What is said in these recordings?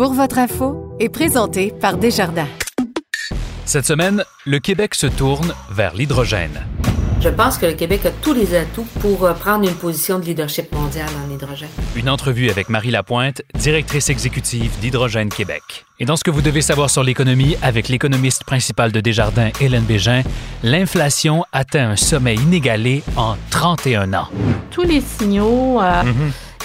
Pour votre info est présenté par Desjardins. Cette semaine, le Québec se tourne vers l'hydrogène. Je pense que le Québec a tous les atouts pour euh, prendre une position de leadership mondial en hydrogène. Une entrevue avec Marie Lapointe, directrice exécutive d'Hydrogène Québec. Et dans ce que vous devez savoir sur l'économie, avec l'économiste principal de Desjardins, Hélène Bégin, l'inflation atteint un sommet inégalé en 31 ans. Tous les signaux euh,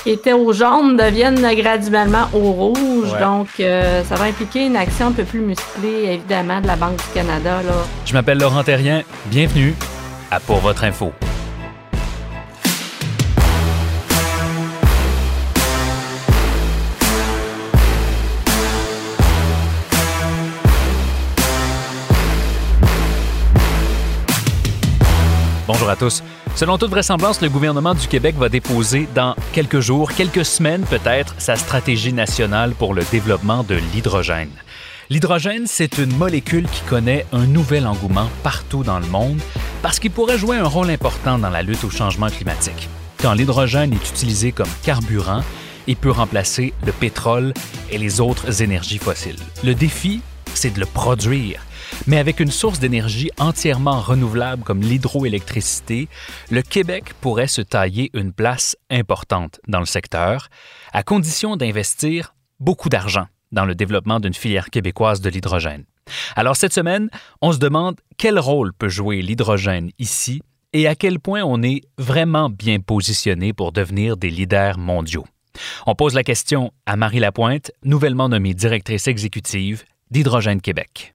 qui étaient au jaune deviennent graduellement au rouge. Ouais. Donc, euh, ça va impliquer une action un peu plus musclée, évidemment, de la Banque du Canada. Là. Je m'appelle Laurent Terrien. Bienvenue à Pour votre info. Bonjour à tous. Selon toute vraisemblance, le gouvernement du Québec va déposer dans quelques jours, quelques semaines peut-être, sa stratégie nationale pour le développement de l'hydrogène. L'hydrogène, c'est une molécule qui connaît un nouvel engouement partout dans le monde parce qu'il pourrait jouer un rôle important dans la lutte au changement climatique. Quand l'hydrogène est utilisé comme carburant, il peut remplacer le pétrole et les autres énergies fossiles. Le défi, c'est de le produire. Mais avec une source d'énergie entièrement renouvelable comme l'hydroélectricité, le Québec pourrait se tailler une place importante dans le secteur, à condition d'investir beaucoup d'argent dans le développement d'une filière québécoise de l'hydrogène. Alors cette semaine, on se demande quel rôle peut jouer l'hydrogène ici et à quel point on est vraiment bien positionné pour devenir des leaders mondiaux. On pose la question à Marie Lapointe, nouvellement nommée directrice exécutive d'Hydrogène Québec.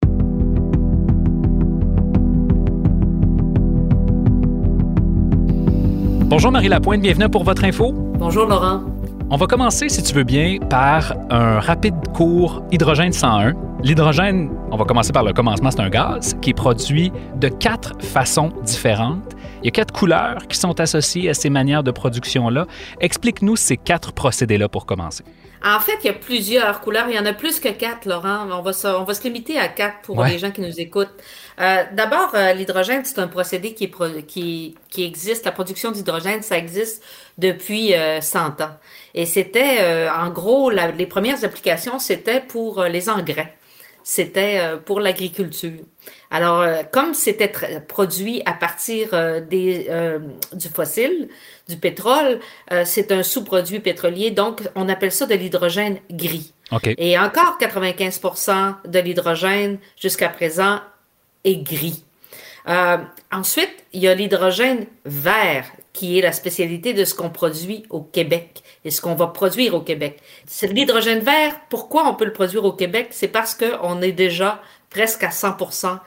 Bonjour Marie Lapointe, bienvenue pour votre info. Bonjour Laurent. On va commencer, si tu veux bien, par un rapide cours hydrogène 101. L'hydrogène, on va commencer par le commencement, c'est un gaz qui est produit de quatre façons différentes. Il y a quatre couleurs qui sont associées à ces manières de production-là. Explique-nous ces quatre procédés-là pour commencer. En fait, il y a plusieurs couleurs. Il y en a plus que quatre, Laurent. On va se, on va se limiter à quatre pour Ouais. les gens qui nous écoutent. Euh, D'abord, euh, l'hydrogène, c'est un procédé qui, est qui, qui existe. La production d'hydrogène, ça existe depuis euh, 100 ans. Et c'était, euh, en gros, la- les premières applications, c'était pour les engrais. C'était euh, pour l'agriculture. Alors, euh, comme c'était produit à partir euh, des, euh, du fossile, du pétrole, euh, c'est un sous-produit pétrolier, donc on appelle ça de l'hydrogène gris. Et encore 95% de l'hydrogène jusqu'à présent est gris. Euh, ensuite, il y a l'hydrogène vert, qui est la spécialité de ce qu'on produit au Québec et ce qu'on va produire au Québec. L'hydrogène vert. Pourquoi on peut le produire au Québec? C'est parce qu'on est déjà presque à 100%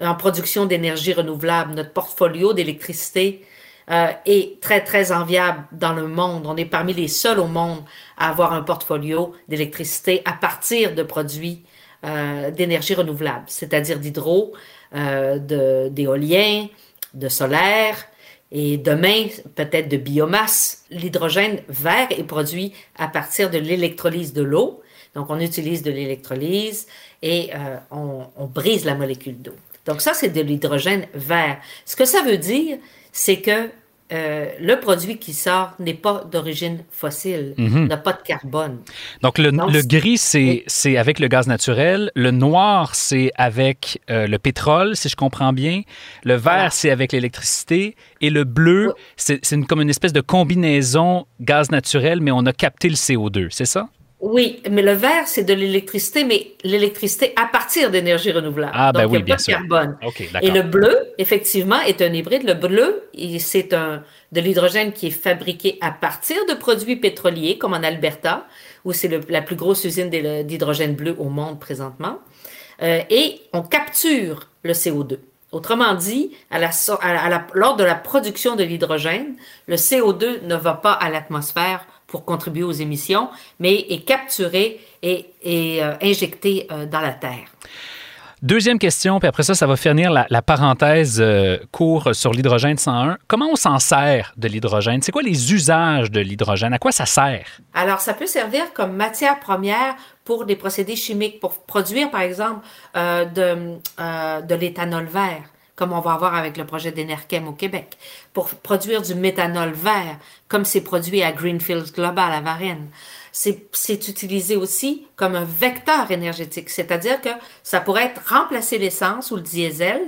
en production d'énergie renouvelable. Notre portfolio d'électricité euh, est très, très enviable dans le monde. On est parmi les seuls au monde à avoir un portfolio d'électricité à partir de produits euh, d'énergie renouvelable, c'est-à-dire d'hydro, euh, d'éolien, de solaire et demain peut-être de biomasse. L'hydrogène vert est produit à partir de l'électrolyse de l'eau. Donc on utilise de l'électrolyse et euh, on, on brise la molécule d'eau. Donc ça, c'est de l'hydrogène vert. Ce que ça veut dire, c'est que euh, le produit qui sort n'est pas d'origine fossile, n'a pas de carbone. Donc, le, gris, c'est avec le gaz naturel. Le noir, c'est avec euh, le pétrole, si je comprends bien. Le vert, Voilà. c'est avec l'électricité. Et le bleu, Oui. c'est une- comme une espèce de combinaison gaz naturel, mais on a capté le CO2, c'est ça? Oui, mais le vert, c'est de l'électricité, mais l'électricité à partir d'énergie renouvelable. Ah, ben Donc, oui, il n'y a bien pas de carbone. Et le bleu, effectivement, est un hybride. Le bleu, c'est un de l'hydrogène qui est fabriqué à partir de produits pétroliers, comme en Alberta, où c'est la plus grosse usine d'hydrogène bleu au monde présentement. Euh, et on capture le CO2. Autrement dit, à la, so- à la- à la- lors de la production de l'hydrogène, le CO2 ne va pas à l'atmosphère pour contribuer aux émissions, mais est capturé et, et euh, injecté euh, dans la Terre. Deuxième question, puis après ça, ça va finir la, la parenthèse euh, court sur l'hydrogène 101. Comment on s'en sert de l'hydrogène? C'est quoi les usages de l'hydrogène? À quoi ça sert? Alors, ça peut servir comme matière première pour des procédés chimiques, pour produire, par exemple, euh, de, de l'éthanol vert comme on va avoir avec le projet d'Enerchem au Québec, pour produire du méthanol vert, comme c'est produit à Greenfields Global à Varennes c'est utilisé aussi comme un vecteur énergétique, c'est-à-dire que ça pourrait être remplacer l'essence ou le diesel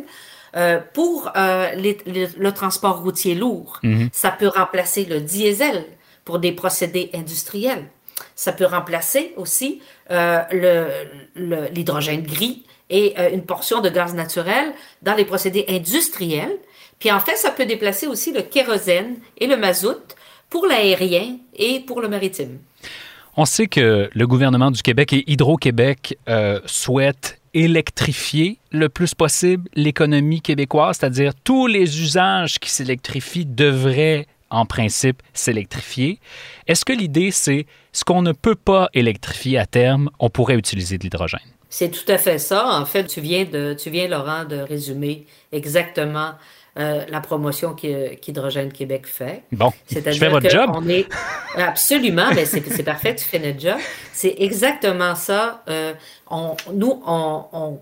euh, pour euh, les, le transport routier lourd. Mm-hmm. Ça peut remplacer le diesel pour des procédés industriels. Ça peut remplacer aussi euh, l'hydrogène gris et euh, une portion de gaz naturel dans les procédés industriels. Puis en fait, ça peut déplacer aussi le kérosène et le mazout pour l'aérien et pour le maritime. On sait que le gouvernement du Québec et Hydro-Québec euh, souhaitent électrifier le plus possible l'économie québécoise, c'est-à-dire tous les usages qui s'électrifient devraient en principe s'électrifier. Est-ce que l'idée, c'est ce qu'on ne peut pas électrifier à terme, on pourrait utiliser de l'hydrogène? C'est tout à fait ça. En fait, tu viens, de, tu viens Laurent, de résumer exactement euh, la promotion qu'Hydrogène Québec fait. Bon, je fais votre job. On est, absolument, mais c'est parfait, tu fais notre job. C'est exactement ça. Euh, on, nous, on, on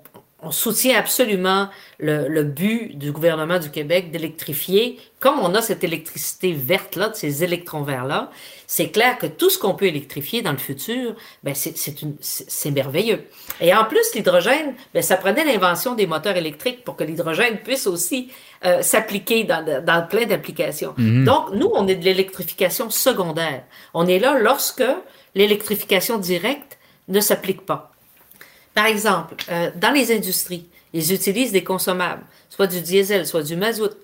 soutient absolument le, but du gouvernement du Québec d'électrifier, comme on a cette électricité verte-là, de ces électrons verts-là, c'est clair que tout ce qu'on peut électrifier dans le futur, ben c'est merveilleux. Et en plus, l'hydrogène, ben ça prenait l'invention des moteurs électriques pour que l'hydrogène puisse aussi euh, s'appliquer dans, dans, plein d'applications. Mm-hmm. Donc, nous, on est de l'électrification secondaire. On est là lorsque l'électrification directe ne s'applique pas. Par exemple, euh, dans les industries, ils utilisent des consommables, soit du diesel, soit du mazout.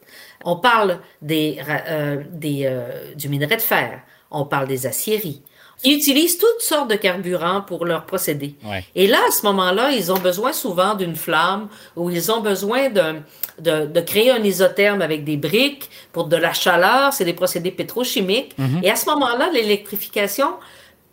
On parle des, euh, des, euh, du minerai de fer, on parle des aciéries. Ils utilisent toutes sortes de carburants pour leurs procédés. Et là, à ce moment-là, ils ont besoin souvent d'une flamme ou ils ont besoin de, de, créer un isotherme avec des briques pour de la chaleur. C'est des procédés pétrochimiques. Mm-hmm. Et à ce moment-là, l'électrification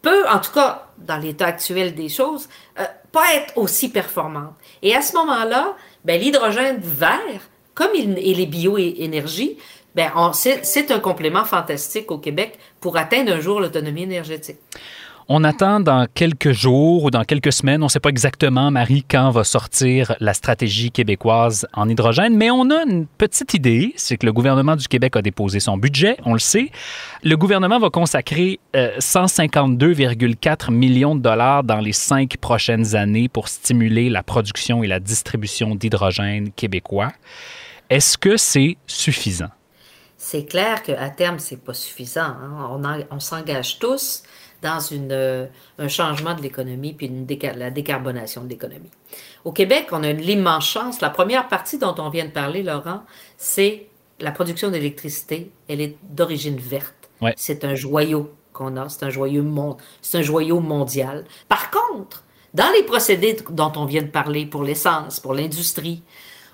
peut, en tout cas dans l'état actuel des choses, euh, pas être aussi performante. Et à ce moment-là, ben, l'hydrogène vert, comme il, et les bioénergies, ben, c'est un complément fantastique au Québec pour atteindre un jour l'autonomie énergétique. On attend dans quelques jours ou dans quelques semaines, on ne sait pas exactement, Marie, quand va sortir la stratégie québécoise en hydrogène, mais on a une petite idée, c'est que le gouvernement du Québec a déposé son budget, on le sait. Le gouvernement va consacrer 152,4 euh, millions de dollars dans les cinq prochaines années pour stimuler la production et la distribution d'hydrogène québécois. Est-ce que c'est suffisant? C'est clair qu'à terme, c'est pas suffisant. Hein. On, on s'engage tous dans une, euh, un changement de l'économie puis une la décarbonation de l'économie. Au Québec, on a l'immense chance. La première partie dont on vient de parler, Laurent, c'est la production d'électricité. Elle est d'origine verte. C'est un joyau qu'on a. C'est un joyau, c'est un joyau mondial. Par contre, dans les procédés dont on vient de parler pour l'essence, pour l'industrie,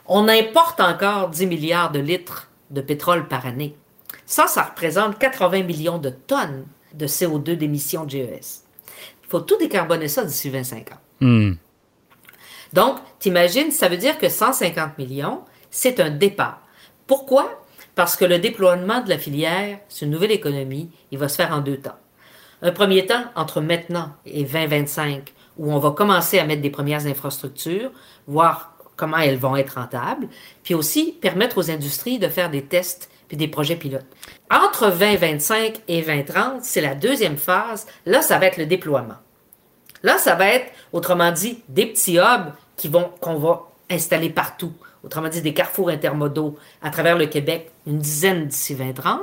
on importe encore 10 milliards de litres de pétrole par année. Ça, ça représente 80 millions de tonnes de CO2 d'émissions de GES. Il faut tout décarboner ça d'ici 25 ans. Hmm. Donc, t'imagines, ça veut dire que 150 millions, c'est un départ. Pourquoi? Parce que le déploiement de la filière, c'est une nouvelle économie, il va se faire en deux temps. Un premier temps, entre maintenant et 2025, où on va commencer à mettre des premières infrastructures, voir comment elles vont être rentables, puis aussi permettre aux industries de faire des tests puis des projets pilotes. Entre 2025 et 2030, c'est la deuxième phase. Là, ça va être le déploiement. Là, ça va être, autrement dit, des petits hubs qui vont, qu'on va installer partout. Autrement dit, des carrefours intermodaux à travers le Québec, une dizaine d'ici 2030.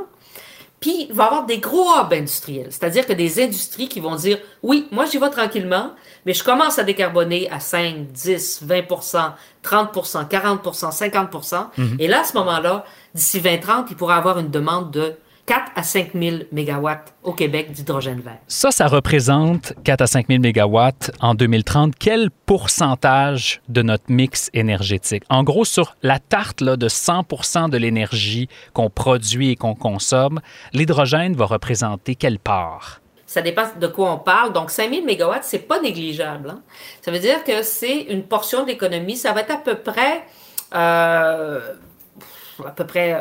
Puis, il va y avoir des gros hubs industriels, c'est-à-dire que des industries qui vont dire, oui, moi j'y vais tranquillement, mais je commence à décarboner à 5, 10, 20% 30% 40% 50% Et là, à ce moment-là, d'ici 2030, il pourra avoir une demande de 4 à 5 000 mégawatts au Québec d'hydrogène vert. Ça, ça représente 4 à 5 000 mégawatts en 2030. Quel pourcentage de notre mix énergétique? En gros, sur la tarte là, de 100% de l'énergie qu'on produit et qu'on consomme, l'hydrogène va représenter quelle part? Ça dépend de quoi on parle. Donc, 5000 MW, c'est pas négligeable. Hein. Ça veut dire que c'est une portion de l'économie. Ça va être à peu près, euh, à peu près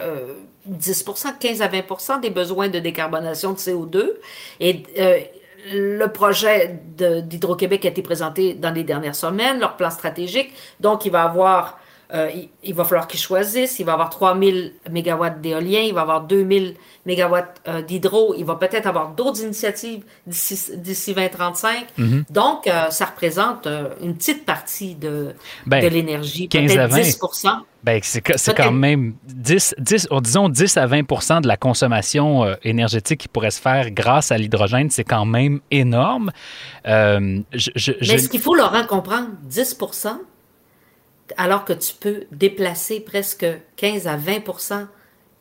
10% 15 à 20 des besoins de décarbonation de CO2. Et euh, le projet d'Hydro-Québec a été présenté dans les dernières semaines, leur plan stratégique. Donc, il va avoir euh, il, va falloir qu'ils choisissent. Il va avoir 3000 MW d'éolien, il va avoir 2000 MW euh, d'hydro, il va peut-être avoir d'autres initiatives d'ici 2035. Mhm. Donc, euh, ça représente une petite partie de, ben, de l'énergie, peut-être 10 ben, c'est quand même 10, 10, disons 10 à 20 de la consommation énergétique qui pourrait se faire grâce à l'hydrogène. C'est quand même énorme. Mais ce qu'il faut, Laurent, comprendre, 10 alors que tu peux déplacer presque 15 à 20%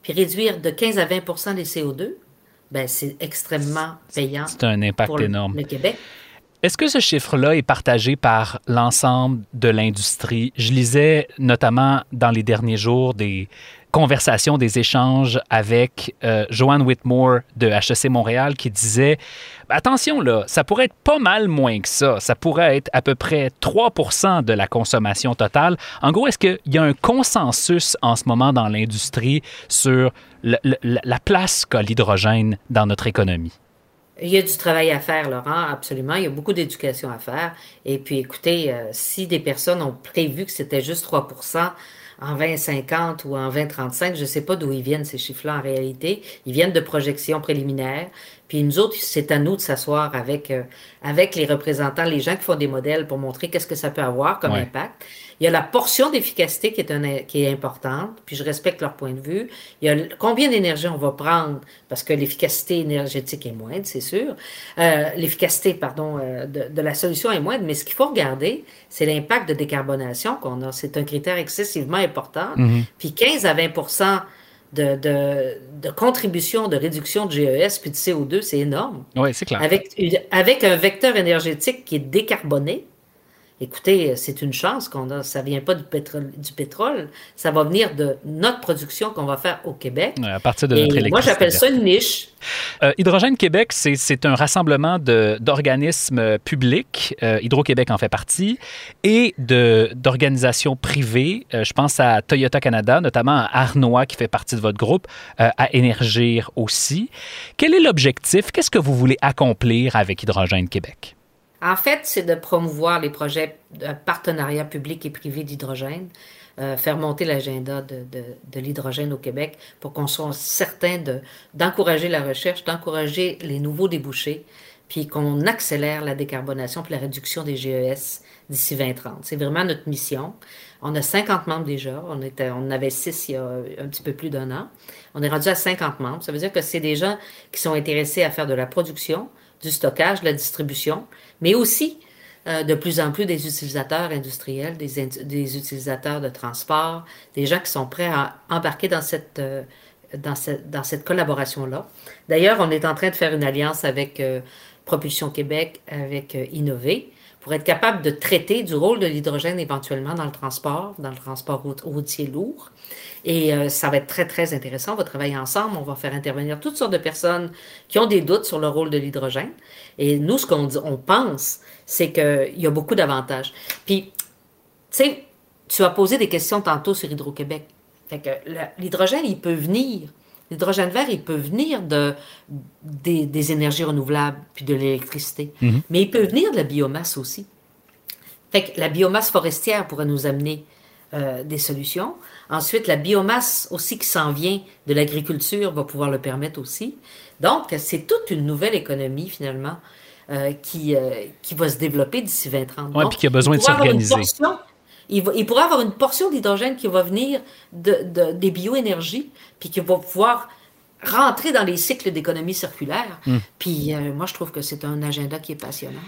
puis réduire de 15 à 20% les CO2, ben c'est extrêmement payant. C'est un impact pour énorme. Le Québec. Est-ce que ce chiffre-là est partagé par l'ensemble de l'industrie? Je lisais notamment dans les derniers jours des, conversation, des échanges avec euh, Joanne Whitmore de HEC Montréal qui disait attention là, ça pourrait être pas mal moins que ça. Ça pourrait être à peu près 3% de la consommation totale. En gros, est-ce qu'il y a un consensus en ce moment dans l'industrie sur la place qu'a l'hydrogène dans notre économie? Il y a du travail à faire, Laurent, absolument. Il y a beaucoup d'éducation à faire. Et puis, écoutez, euh, si des personnes ont prévu que c'était juste 3% en 2050 ou en 2035, je ne sais pas d'où ils viennent ces chiffres-là en réalité. Ils viennent de projections préliminaires. Puis nous autres, c'est à nous de s'asseoir avec, euh, avec les représentants, les gens qui font des modèles pour montrer qu'est-ce que ça peut avoir comme impact. Il y a la portion d'efficacité qui est, un, qui est importante, puis je respecte leur point de vue. Il y a combien d'énergie on va prendre, parce que l'efficacité énergétique est moindre, c'est sûr. Euh, l'efficacité, pardon, euh, de, la solution est moindre, mais ce qu'il faut regarder, c'est l'impact de décarbonation qu'on a. C'est un critère excessivement important. Mm-hmm. Puis 15 à 20 de, de, de, contribution de réduction de GES puis de CO2, c'est énorme. Oui, c'est clair. Avec, avec un vecteur énergétique qui est décarboné, Écoutez, c'est une chance qu'on a. Ça vient pas du pétrole, du pétrole. Ça va venir de notre production qu'on va faire au Québec. À partir de notre Et Moi, j'appelle ça une niche. Euh, Hydrogène Québec, c'est un rassemblement d'organismes publics, euh, Hydro-Québec en fait partie, et d'organisations privées. Euh, je pense à Toyota Canada, notamment à Arnois qui fait partie de votre groupe, à Énergir aussi. Quel est l'objectif? Qu'est-ce que vous voulez accomplir avec Hydrogène Québec? En fait, c'est de promouvoir les projets de partenariat public et privé d'hydrogène, euh, faire monter l'agenda de, l'hydrogène au Québec pour qu'on soit certain d'encourager la recherche, d'encourager les nouveaux débouchés, puis qu'on accélère la décarbonation puis la réduction des GES d'ici 2030. C'est vraiment notre mission. On a 50 membres déjà. On, était, on avait 6 il y a un petit peu plus d'un an. On est rendu à 50 membres. Ça veut dire que c'est des gens qui sont intéressés à faire de la production, du stockage, de la distribution, mais aussi euh, de plus en plus des utilisateurs industriels, des, des, utilisateurs de transport, des gens qui sont prêts à embarquer dans cette, euh, dans cette, dans cette collaboration-là. D'ailleurs, on est en train de faire une alliance avec euh, Propulsion Québec, avec Innover, pour être capable de traiter du rôle de l'hydrogène éventuellement dans le transport, dans le transport routier lourd. Et euh, ça va être très, très intéressant. On va travailler ensemble. On va faire intervenir toutes sortes de personnes qui ont des doutes sur le rôle de l'hydrogène. Et nous, ce qu'on on pense, c'est qu'il y a beaucoup d'avantages. Puis, tu sais, tu as posé des questions tantôt sur Hydro-Québec. Fait que l'hydrogène, il peut venir. L'hydrogène vert, il peut venir de, des, énergies renouvelables puis de l'électricité. Mm-hmm. Mais il peut venir de la biomasse aussi. Fait que la biomasse forestière pourrait nous amener euh, des solutions. Ensuite, la biomasse aussi qui s'en vient de l'agriculture va pouvoir le permettre aussi. Donc, c'est toute une nouvelle économie finalement euh, qui, euh, qui va se développer d'ici 2030. Oui, puis qui a besoin de s'organiser. Il, il, pourrait avoir une portion d'hydrogène qui va venir de, des bioénergies, puis qui va pouvoir rentrer dans les cycles d'économie circulaire. Hmm. Puis euh, moi, je trouve que c'est un agenda qui est passionnant.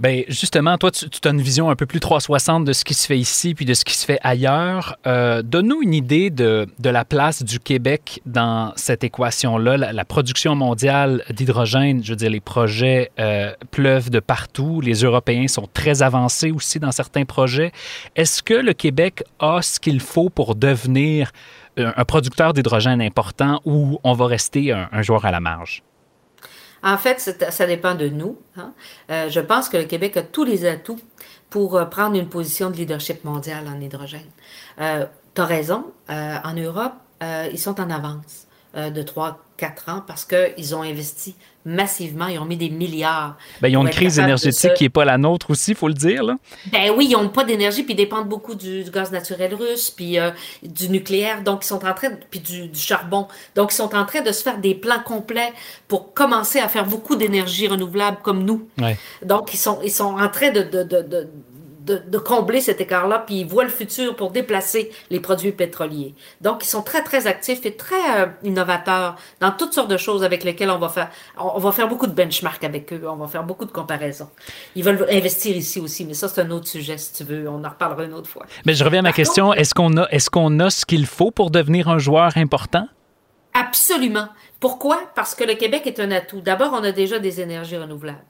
Bien, justement, toi, tu, as une vision un peu plus 360 de ce qui se fait ici puis de ce qui se fait ailleurs. Euh, donne-nous une idée de, de, la place du Québec dans cette équation-là. La, production mondiale d'hydrogène, je veux dire, les projets euh, pleuvent de partout. Les Européens sont très avancés aussi dans certains projets. Est-ce que le Québec a ce qu'il faut pour devenir un, producteur d'hydrogène important ou on va rester un joueur à la marge? En fait, ça dépend de nous. Hein. Euh, je pense que le Québec a tous les atouts pour euh, prendre une position de leadership mondial en hydrogène. Euh, tu as raison, en Europe, ils sont en avance de 3-4 ans parce qu'ils ont investi massivement, ils ont mis des milliards. Ben, ils ont une crise énergétique qui n'est pas la nôtre aussi, il faut le dire. Là. Ben oui, ils n'ont pas d'énergie, puis ils dépendent beaucoup du, gaz naturel russe, puis euh, du nucléaire, donc ils sont en train, puis du, charbon. Donc ils sont en train de se faire des plans complets pour commencer à faire beaucoup d'énergie renouvelable comme nous. Donc ils sont, ils sont en train de, de, de de, combler cet écart-là, puis ils voient le futur pour déplacer les produits pétroliers. Donc, ils sont très, très actifs et très euh, innovateurs dans toutes sortes de choses avec lesquelles on va faire, on, va faire beaucoup de benchmarks avec eux, on va faire beaucoup de comparaisons. Ils veulent investir ici aussi, mais ça, c'est un autre sujet, si tu veux. On en reparlera une autre fois. Mais je reviens à ma question. Est-ce qu'on a, est-ce qu'on a ce qu'il faut pour devenir un joueur important? Absolument. Pourquoi? Parce que le Québec est un atout. D'abord, on a déjà des énergies renouvelables.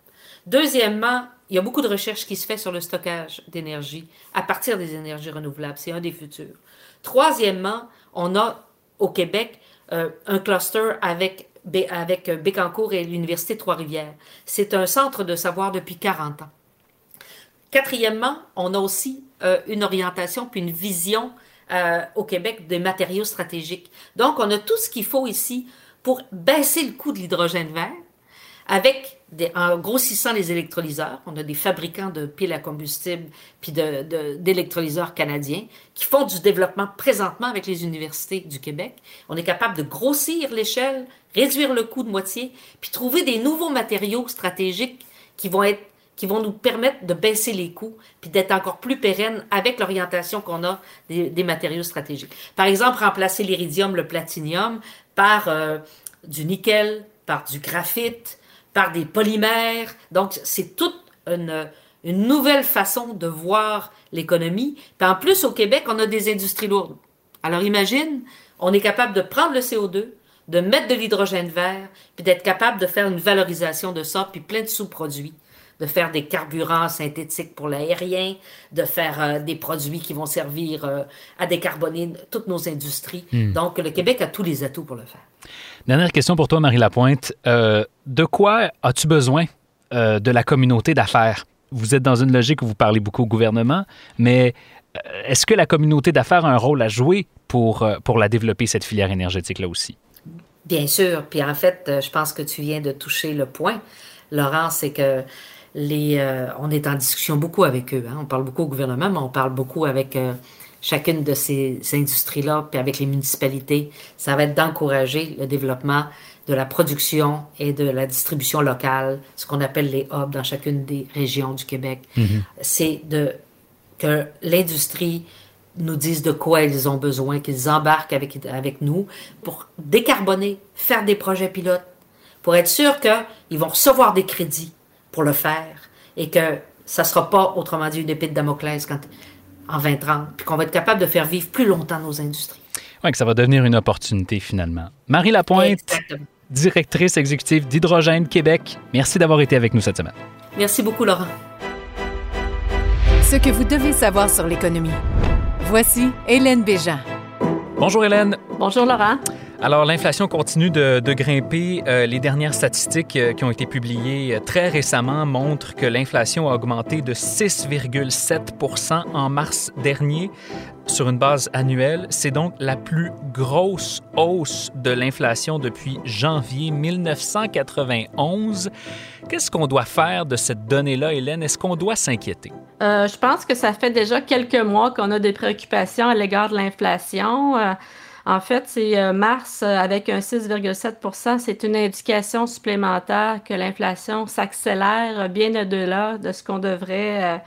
Deuxièmement, il y a beaucoup de recherches qui se fait sur le stockage d'énergie à partir des énergies renouvelables. C'est un des futurs. Troisièmement, on a au Québec euh, un cluster avec, avec euh, Bécancour et l'Université Trois-Rivières. C'est un centre de savoir depuis 40 ans. Quatrièmement, on a aussi euh, une orientation puis une vision au Québec des matériaux stratégiques. Donc, on a tout ce qu'il faut ici pour baisser le coût de l'hydrogène vert avec en grossissant les électrolyseurs, on a des fabricants de piles à combustible puis d'électrolyseurs canadiens qui font du développement présentement avec les universités du Québec. On est capable de grossir l'échelle, réduire le coût de moitié, puis trouver des nouveaux matériaux stratégiques qui vont être qui vont nous permettre de baisser les coûts puis d'être encore plus pérennes avec l'orientation qu'on a des, matériaux stratégiques. Par exemple, remplacer l'iridium, le platinium par euh, du nickel, par du graphite, par des polymères. Donc, c'est toute une, une, nouvelle façon de voir l'économie. Puis en plus, au Québec, on a des industries lourdes. Alors imagine, on est capable de prendre le CO2, de mettre de l'hydrogène vert, puis d'être capable de faire une valorisation de ça, puis plein de sous-produits de faire des carburants synthétiques pour l'aérien, de faire euh, des produits qui vont servir euh, à décarboner toutes nos industries. Hmm. Donc, le Québec a tous les atouts pour le faire. Dernière question pour toi, Marie Lapointe. Euh, de quoi as-tu besoin de la communauté d'affaires? Vous êtes dans une logique où vous parlez beaucoup au gouvernement, mais est-ce que la communauté d'affaires a un rôle à jouer pour, pour la développer, cette filière énergétique-là aussi? Bien sûr. Puis en fait, je pense que tu viens de toucher le point, Laurent, c'est que les, euh, on est en discussion beaucoup avec eux. Hein. On parle beaucoup au gouvernement, mais on parle beaucoup avec euh, chacune de ces, industries-là, puis avec les municipalités. Ça va être d'encourager le développement de la production et de la distribution locale, ce qu'on appelle les hubs dans chacune des régions du Québec. Mm-hmm. C'est de que l'industrie nous dise de quoi ils ont besoin, qu'ils embarquent avec, avec nous pour décarboner, faire des projets pilotes, pour être sûr qu'ils vont recevoir des crédits pour le faire et que ça ne sera pas, autrement dit, une épée de Damoclès quand, en 2030, puis qu'on va être capable de faire vivre plus longtemps nos industries. Oui, que ça va devenir une opportunité finalement. Marie Lapointe, directrice exécutive d'Hydrogène Québec, merci d'avoir été avec nous cette semaine. Merci beaucoup, Laurent. Ce que vous devez savoir sur l'économie. Voici Hélène Béjean. Bonjour Hélène. Bonjour Laurent. Alors, l'inflation continue de, grimper. Euh, les dernières statistiques euh, qui ont été publiées euh, très récemment montrent que l'inflation a augmenté de 6,7% en mars dernier sur une base annuelle. C'est donc la plus grosse hausse de l'inflation depuis janvier 1991. Qu'est-ce qu'on doit faire de cette donnée-là, Hélène? Est-ce qu'on doit s'inquiéter? je pense que ça fait déjà quelques mois qu'on a des préoccupations à l'égard de l'inflation. En fait, c'est euh, mars euh, avec un 6,7% C'est une indication supplémentaire que l'inflation s'accélère bien au-delà de ce qu'on devrait euh,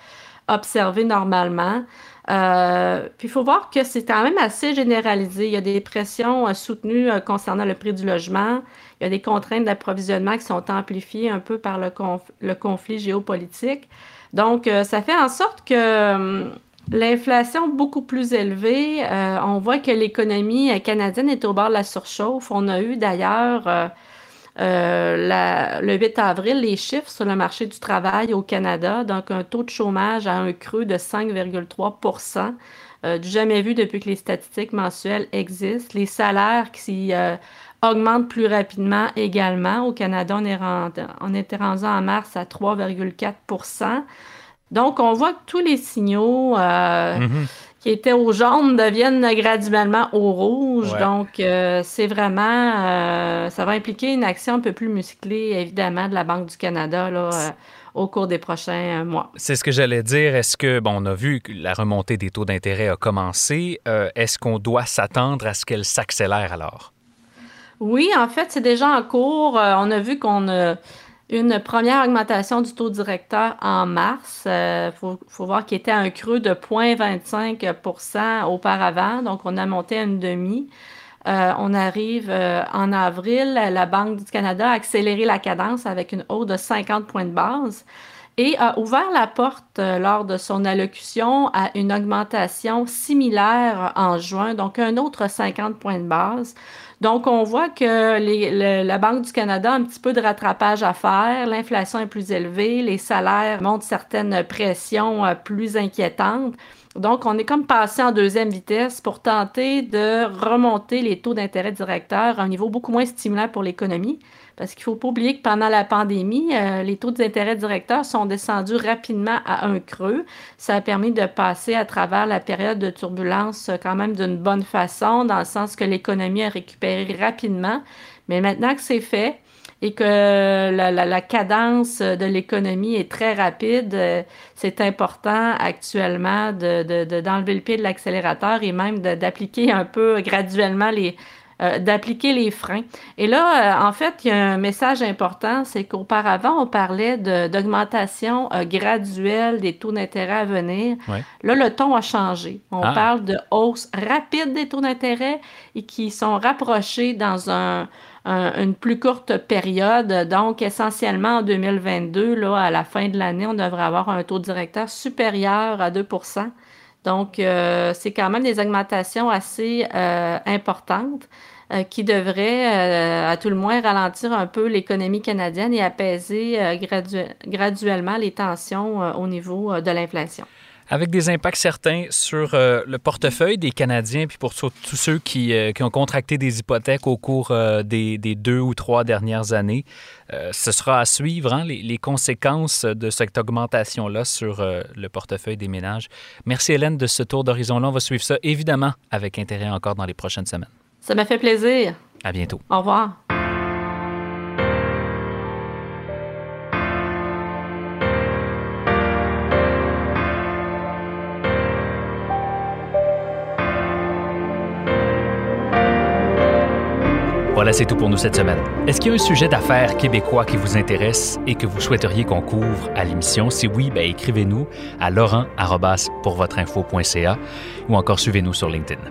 observer normalement. puis il faut voir que c'est quand même assez généralisé. Il y a des pressions soutenues concernant le prix du logement. Il y a des contraintes d'approvisionnement qui sont amplifiées un peu par le, le conflit géopolitique. Donc, ça fait en sorte que L'inflation beaucoup plus élevée, euh, on voit que l'économie canadienne est au bord de la surchauffe. On a eu d'ailleurs euh, euh, le 8 avril les chiffres sur le marché du travail au Canada, donc un taux de chômage à un creux de 5,3% du jamais vu depuis que les statistiques mensuelles existent. Les salaires qui augmente plus rapidement également. Au Canada, on, est on était rendu en mars à 3,4 Donc, on voit que tous les signaux euh, mm-hmm. qui étaient au jaune deviennent graduellement au rouge. Donc, euh, c'est vraiment, euh, ça va impliquer une action un peu plus musclée, évidemment, de la Banque du Canada là, au cours des prochains mois. C'est ce que j'allais dire. Est-ce que, bon, on a vu que la remontée des taux d'intérêt a commencé. Est-ce qu'on doit s'attendre à ce qu'elle s'accélère alors? Oui, en fait, c'est déjà en cours. On a vu qu'on a une première augmentation du taux directeur en mars. Il euh, faut, voir qu'il était un creux de 0,25% auparavant, donc on a monté à une demi. Euh, on arrive en avril, la Banque du Canada a accéléré la cadence avec une hausse de 50 points de base et a ouvert la porte lors de son allocution à une augmentation similaire en juin, donc un autre 50 points de base. Donc, on voit que la Banque du Canada a un petit peu de rattrapage à faire. L'inflation est plus élevée, les salaires montrent certaines pressions euh, plus inquiétantes. Donc, on est comme passé en deuxième vitesse pour tenter de remonter les taux d'intérêt directeurs à un niveau beaucoup moins stimulant pour l'économie. Parce qu'il ne faut pas oublier que pendant la pandémie, euh, les taux d'intérêt directeurs sont descendus rapidement à un creux. Ça a permis de passer à travers la période de turbulence euh, quand même d'une bonne façon, dans le sens que l'économie a récupéré rapidement. Mais maintenant que c'est fait, et que la, cadence de l'économie est très rapide, euh, c'est important actuellement d'enlever de, le pied de l'accélérateur et même d'appliquer un peu graduellement les, euh, d'appliquer les freins. Et là, euh, en fait, il y a un message important, c'est qu'auparavant, on parlait d'augmentation euh, graduelle des taux d'intérêt à venir. Là, le ton a changé. On ah. parle de hausse rapide des taux d'intérêt et qui sont rapprochés dans un, une plus courte période. Donc, essentiellement, en 2022, là, à la fin de l'année, on devrait avoir un taux directeur supérieur à 2 donc, euh, c'est quand même des augmentations assez euh, importantes euh, qui devraient, à tout le moins, ralentir un peu l'économie canadienne et apaiser graduellement les tensions au niveau de l'inflation avec des impacts certains sur euh, le portefeuille des Canadiens, puis pour tous ceux qui, euh, qui, ont contracté des hypothèques au cours euh, des, des, deux ou trois dernières années. ce sera à suivre, hein, les, les, conséquences de cette augmentation-là sur le portefeuille des ménages. Merci Hélène de ce tour d'horizon-là. On va suivre ça évidemment avec intérêt encore dans les prochaines semaines. Ça m'a fait plaisir. À bientôt. Au revoir. Voilà, c'est tout pour nous cette semaine. Est-ce qu'il y a un sujet d'affaires québécois qui vous intéresse et que vous souhaiteriez qu'on couvre à l'émission? Si oui, ben, écrivez-nous à laurent ou encore suivez-nous sur LinkedIn.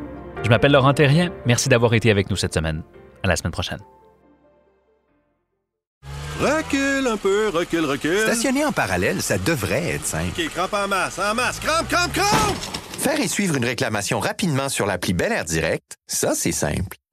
Je m'appelle Laurent Terrien. Merci d'avoir été avec nous cette semaine. À la semaine prochaine. Recule un peu, recule, recule. Stationner en parallèle, ça devrait être simple. OK, crampe en masse, en masse, crampe, crampe, crampe! Faire et suivre une réclamation rapidement sur l'appli Bel Air Direct, ça, c'est simple.